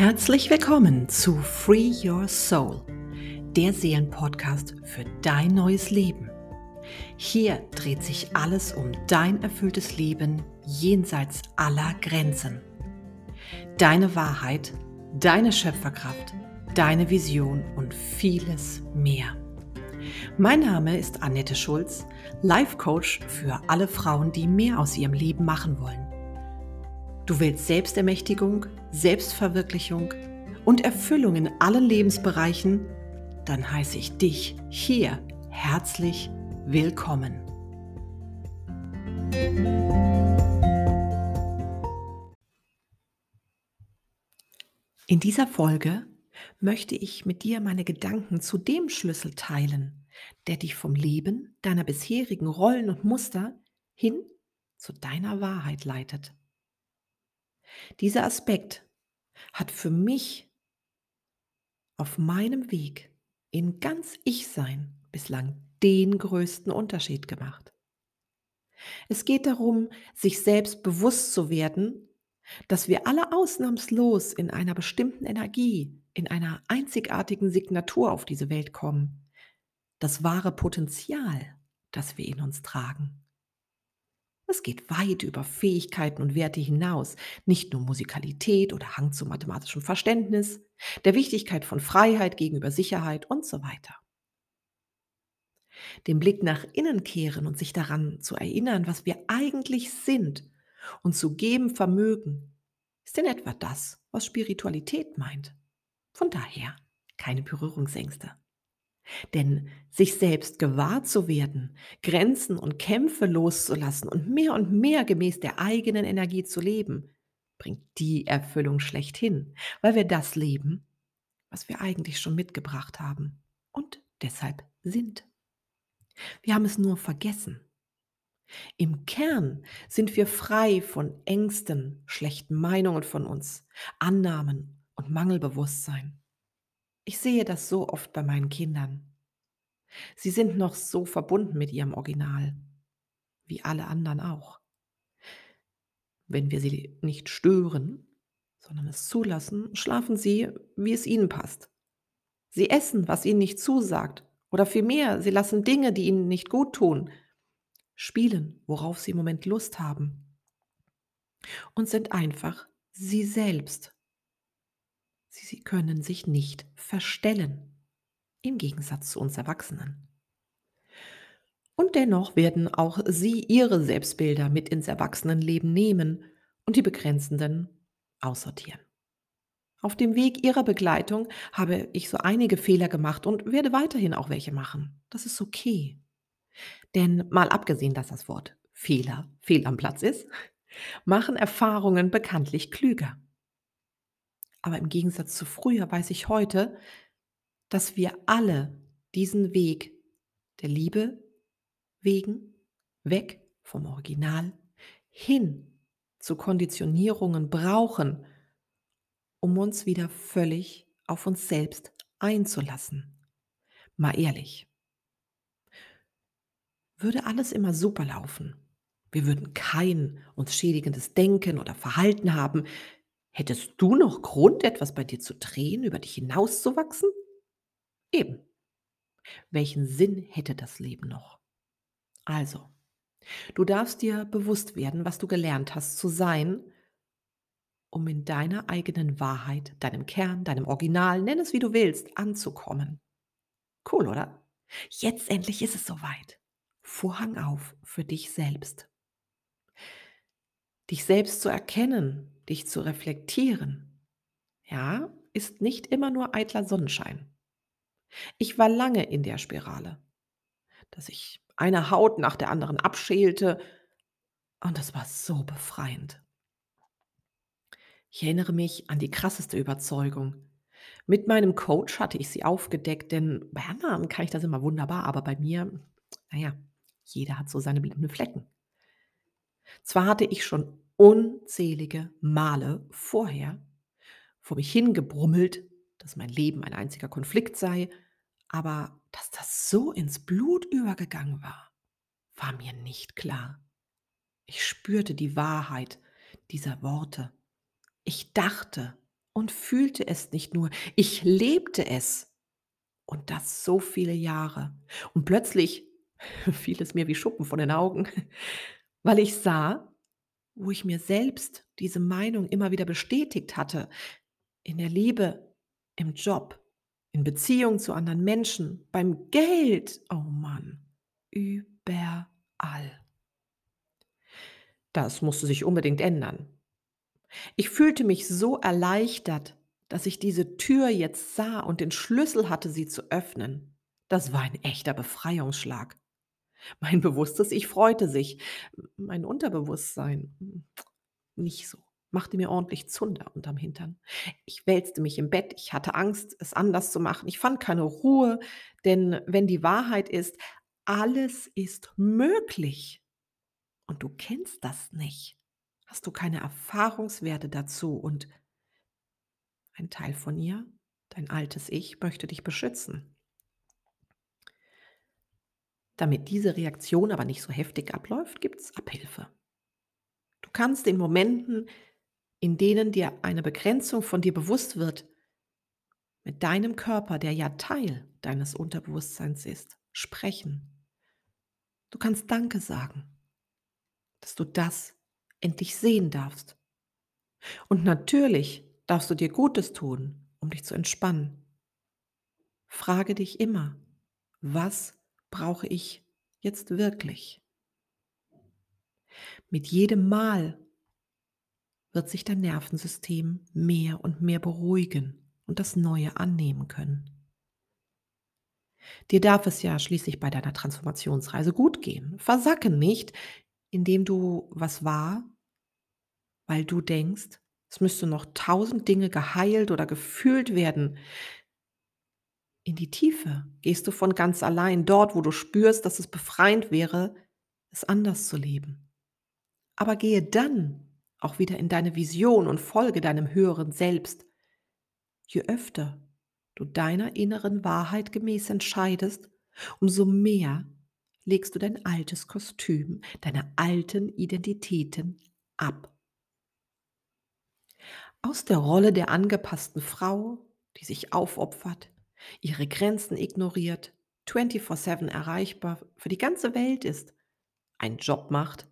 Herzlich willkommen zu Free Your Soul, der Seelenpodcast für dein neues Leben. Hier dreht sich alles um dein erfülltes Leben jenseits aller Grenzen. Deine Wahrheit, deine Schöpferkraft, deine Vision und vieles mehr. Mein Name ist Annette Schulz, Life Coach für alle Frauen, die mehr aus ihrem Leben machen wollen. Du willst Selbstermächtigung, Selbstverwirklichung und Erfüllung in allen Lebensbereichen? Dann heiße ich dich hier herzlich willkommen. In dieser Folge möchte ich mit dir meine Gedanken zu dem Schlüssel teilen, der dich vom Leben, deiner bisherigen Rollen und Muster hin zu deiner Wahrheit leitet. Dieser Aspekt hat für mich auf meinem Weg in ganz Ich-Sein bislang den größten Unterschied gemacht. Es geht darum, sich selbst bewusst zu werden, dass wir alle ausnahmslos in einer bestimmten Energie, in einer einzigartigen Signatur auf diese Welt kommen. Das wahre Potenzial, das wir in uns tragen. Es geht weit über Fähigkeiten und Werte hinaus, nicht nur Musikalität oder Hang zu mathematischem Verständnis, der Wichtigkeit von Freiheit gegenüber Sicherheit und so weiter. Den Blick nach innen kehren und sich daran zu erinnern, was wir eigentlich sind und zu geben vermögen, ist in etwa das, was Spiritualität meint. Von daher keine Berührungsängste. Denn sich selbst gewahr zu werden, Grenzen und Kämpfe loszulassen und mehr und mehr gemäß der eigenen Energie zu leben, bringt die Erfüllung schlechthin, weil wir das leben, was wir eigentlich schon mitgebracht haben und deshalb sind. Wir haben es nur vergessen. Im Kern sind wir frei von Ängsten, schlechten Meinungen von uns, Annahmen und Mangelbewusstsein. Ich sehe das so oft bei meinen Kindern. Sie sind noch so verbunden mit ihrem Original, wie alle anderen auch. Wenn wir sie nicht stören, sondern es zulassen, schlafen sie, wie es ihnen passt. Sie essen, was ihnen nicht zusagt, oder vielmehr, sie lassen Dinge, die ihnen nicht gut tun, spielen, worauf sie im Moment Lust haben, und sind einfach sie selbst Sie können sich nicht verstellen, im Gegensatz zu uns Erwachsenen. Und dennoch werden auch Sie Ihre Selbstbilder mit ins Erwachsenenleben nehmen und die begrenzenden aussortieren. Auf dem Weg Ihrer Begleitung habe ich so einige Fehler gemacht und werde weiterhin auch welche machen. Das ist okay. Denn mal abgesehen, dass das Wort Fehler fehl am Platz ist, machen Erfahrungen bekanntlich klüger. Aber im Gegensatz zu früher weiß ich heute, dass wir alle diesen Weg der Liebe wegen, weg vom Original, hin zu Konditionierungen brauchen, um uns wieder völlig auf uns selbst einzulassen. Mal ehrlich. Würde alles immer super laufen, wir würden kein uns schädigendes Denken oder Verhalten haben, Hättest du noch Grund, etwas bei dir zu drehen, über dich hinauszuwachsen? Eben. Welchen Sinn hätte das Leben noch? Also, du darfst dir bewusst werden, was du gelernt hast zu sein, um in deiner eigenen Wahrheit, deinem Kern, deinem Original, nenn es wie du willst, anzukommen. Cool, oder? Jetzt endlich ist es soweit. Vorhang auf für dich selbst. Dich selbst zu erkennen, dich zu reflektieren, ja, ist nicht immer nur eitler Sonnenschein. Ich war lange in der Spirale, dass ich eine Haut nach der anderen abschälte und das war so befreiend. Ich erinnere mich an die krasseste Überzeugung. Mit meinem Coach hatte ich sie aufgedeckt, denn bei anderen kann ich das immer wunderbar, aber bei mir, naja, jeder hat so seine blinden Flecken. Zwar hatte ich schon unzählige Male vorher vor mich hingebrummelt, dass mein Leben ein einziger Konflikt sei, aber dass das so ins Blut übergegangen war, war mir nicht klar. Ich spürte die Wahrheit dieser Worte. Ich dachte und fühlte es nicht nur, ich lebte es. Und das so viele Jahre. Und plötzlich fiel es mir wie Schuppen von den Augen, weil ich sah, wo ich mir selbst diese Meinung immer wieder bestätigt hatte, in der Liebe, im Job, in Beziehung zu anderen Menschen, beim Geld, oh Mann, überall. Das musste sich unbedingt ändern. Ich fühlte mich so erleichtert, dass ich diese Tür jetzt sah und den Schlüssel hatte, sie zu öffnen. Das war ein echter Befreiungsschlag. Mein bewusstes Ich freute sich. Mein Unterbewusstsein nicht so. Machte mir ordentlich Zunder unterm Hintern. Ich wälzte mich im Bett. Ich hatte Angst, es anders zu machen. Ich fand keine Ruhe, denn wenn die Wahrheit ist, alles ist möglich. Und du kennst das nicht. Hast du keine Erfahrungswerte dazu und ein Teil von ihr, dein altes Ich, möchte dich beschützen. Damit diese Reaktion aber nicht so heftig abläuft, gibt es Abhilfe. Du kannst in Momenten, in denen dir eine Begrenzung von dir bewusst wird, mit deinem Körper, der ja Teil deines Unterbewusstseins ist, sprechen. Du kannst Danke sagen, dass du das endlich sehen darfst. Und natürlich darfst du dir Gutes tun, um dich zu entspannen. Frage dich immer, was brauche ich jetzt wirklich? Mit jedem Mal wird sich dein Nervensystem mehr und mehr beruhigen und das Neue annehmen können. Dir darf es ja schließlich bei deiner Transformationsreise gut gehen. Versacke nicht, indem du was wahr, weil du denkst, es müsste noch tausend Dinge geheilt oder gefühlt werden. In die Tiefe gehst du von ganz allein, dort, wo du spürst, dass es befreiend wäre, es anders zu leben. Aber gehe dann auch wieder in deine Vision und folge deinem höheren Selbst. Je öfter du deiner inneren Wahrheit gemäß entscheidest, umso mehr legst du dein altes Kostüm, deine alten Identitäten ab. Aus der Rolle der angepassten Frau, die sich aufopfert, ihre Grenzen ignoriert, 24/7 erreichbar für die ganze Welt ist, einen Job macht,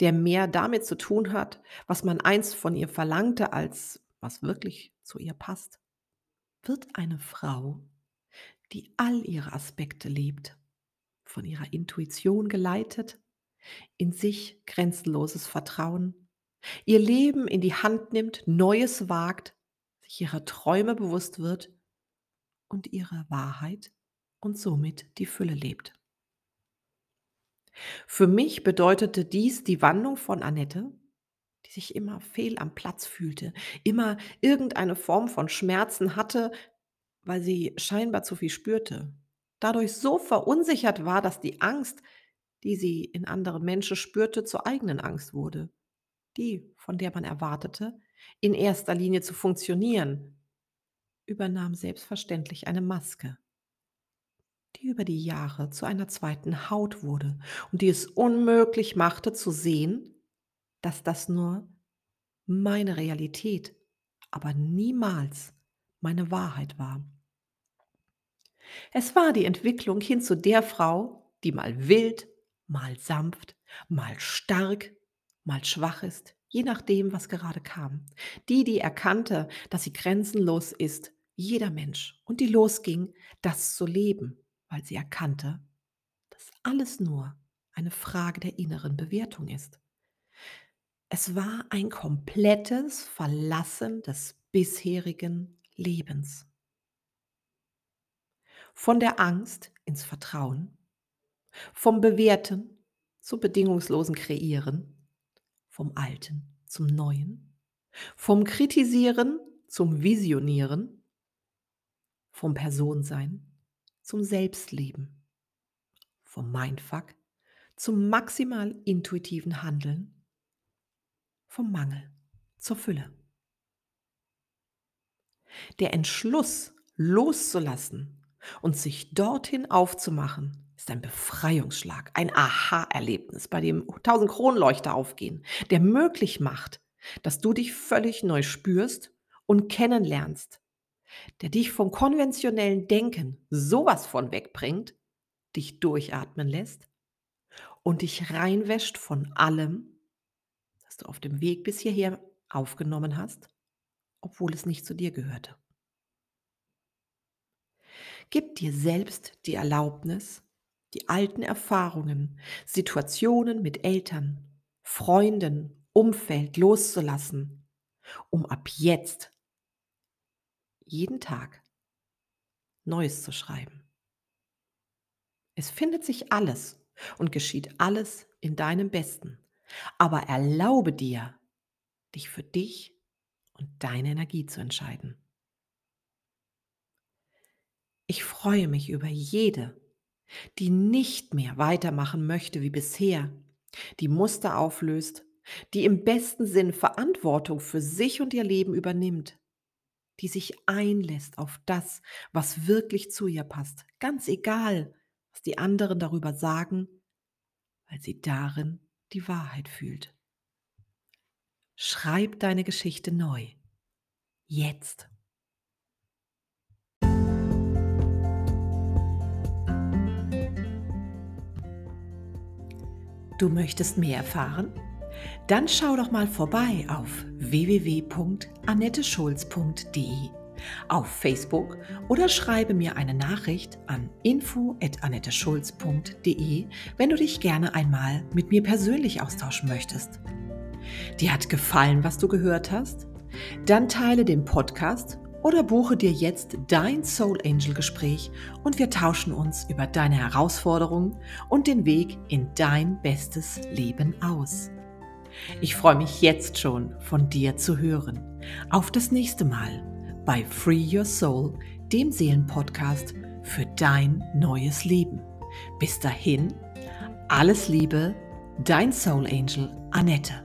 der mehr damit zu tun hat, was man einst von ihr verlangte, als was wirklich zu ihr passt, wird eine Frau, die all ihre Aspekte lebt, von ihrer Intuition geleitet, in sich grenzenloses Vertrauen, ihr Leben in die Hand nimmt, Neues wagt, sich ihrer Träume bewusst wird und ihre Wahrheit und somit die Fülle lebt. Für mich bedeutete dies die Wandlung von Annette, die sich immer fehl am Platz fühlte, immer irgendeine Form von Schmerzen hatte, weil sie scheinbar zu viel spürte, dadurch so verunsichert war, dass die Angst, die sie in anderen Menschen spürte, zur eigenen Angst wurde, die, von der man erwartete, in erster Linie zu funktionieren, übernahm selbstverständlich eine Maske die über die Jahre zu einer zweiten Haut wurde und die es unmöglich machte zu sehen, dass das nur meine Realität, aber niemals meine Wahrheit war. Es war die Entwicklung hin zu der Frau, die mal wild, mal sanft, mal stark, mal schwach ist, je nachdem, was gerade kam. Die, die erkannte, dass sie grenzenlos ist, jeder Mensch, und die losging, das zu leben, weil sie erkannte, dass alles nur eine Frage der inneren Bewertung ist. Es war ein komplettes Verlassen des bisherigen Lebens. Von der Angst ins Vertrauen, vom Bewerten zum bedingungslosen Kreieren, vom Alten zum Neuen, vom Kritisieren zum Visionieren, vom Personsein zum Selbstleben, vom Mindfuck zum maximal intuitiven Handeln, vom Mangel zur Fülle. Der Entschluss loszulassen und sich dorthin aufzumachen, ist ein Befreiungsschlag, ein Aha-Erlebnis, bei dem tausend Kronleuchter aufgehen, der möglich macht, dass du dich völlig neu spürst und kennenlernst, der dich vom konventionellen Denken sowas von wegbringt, dich durchatmen lässt und dich reinwäscht von allem, das du auf dem Weg bis hierher aufgenommen hast, obwohl es nicht zu dir gehörte. Gib dir selbst die Erlaubnis, die alten Erfahrungen, Situationen mit Eltern, Freunden, Umfeld loszulassen, um ab jetzt jeden Tag Neues zu schreiben. Es findet sich alles und geschieht alles in deinem Besten, aber erlaube dir, dich für dich und deine Energie zu entscheiden. Ich freue mich über jede, die nicht mehr weitermachen möchte wie bisher, die Muster auflöst, die im besten Sinn Verantwortung für sich und ihr Leben übernimmt, die sich einlässt auf das, was wirklich zu ihr passt, ganz egal, was die anderen darüber sagen, weil sie darin die Wahrheit fühlt. Schreib deine Geschichte neu. Jetzt. Du möchtest mehr erfahren? Dann schau doch mal vorbei auf www.annetteschulz.de, auf Facebook oder schreibe mir eine Nachricht an info@annetteschulz.de, wenn du dich gerne einmal mit mir persönlich austauschen möchtest. Dir hat gefallen, was du gehört hast? Dann teile den Podcast oder buche dir jetzt dein Soul Angel Gespräch und wir tauschen uns über deine Herausforderungen und den Weg in dein bestes Leben aus. Ich freue mich jetzt schon von dir zu hören. Auf das nächste Mal bei Free Your Soul, dem Seelenpodcast für dein neues Leben. Bis dahin, alles Liebe, dein Soul Angel Annette.